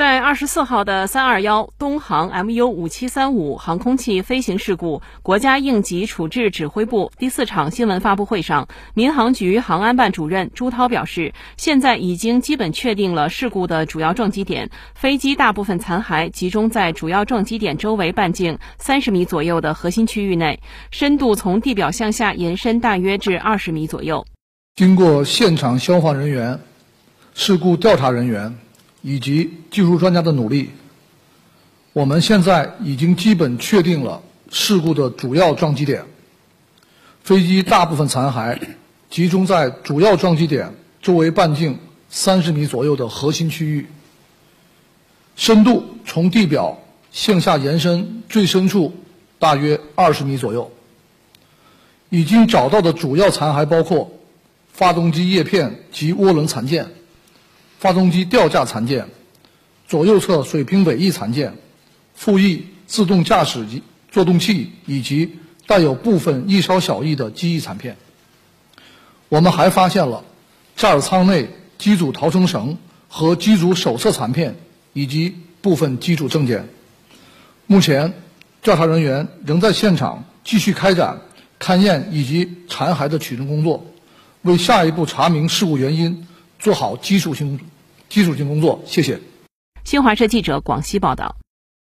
在二十四号的三二幺东航 MU 五七三五航空器飞行事故国家应急处置指挥部第四场新闻发布会上，民航局航安办主任朱涛表示，现在已经基本确定了事故的主要撞击点，飞机大部分残骸集中在主要撞击点周围半径三十米左右的核心区域内，深度从地表向下延伸大约至二十米左右。经过现场消防人员、事故调查人员。以及技术专家的努力，我们现在已经基本确定了事故的主要撞击点。飞机大部分残骸集中在主要撞击点周围半径三十米左右的核心区域，深度从地表向下延伸最深处大约二十米左右。已经找到的主要残骸包括发动机叶片及涡轮残件。发动机吊架残件、左右侧水平尾翼残件、副翼自动驾驶及作动器以及带有部分翼梢小翼的机翼残片。我们还发现了驾驶舱内机组逃生绳和机组手册残片以及部分机组证件。目前，调查人员仍在现场继续开展勘验以及残骸的取证工作，为下一步查明事故原因。做好基础性基础性工作，谢谢。新华社记者广西报道。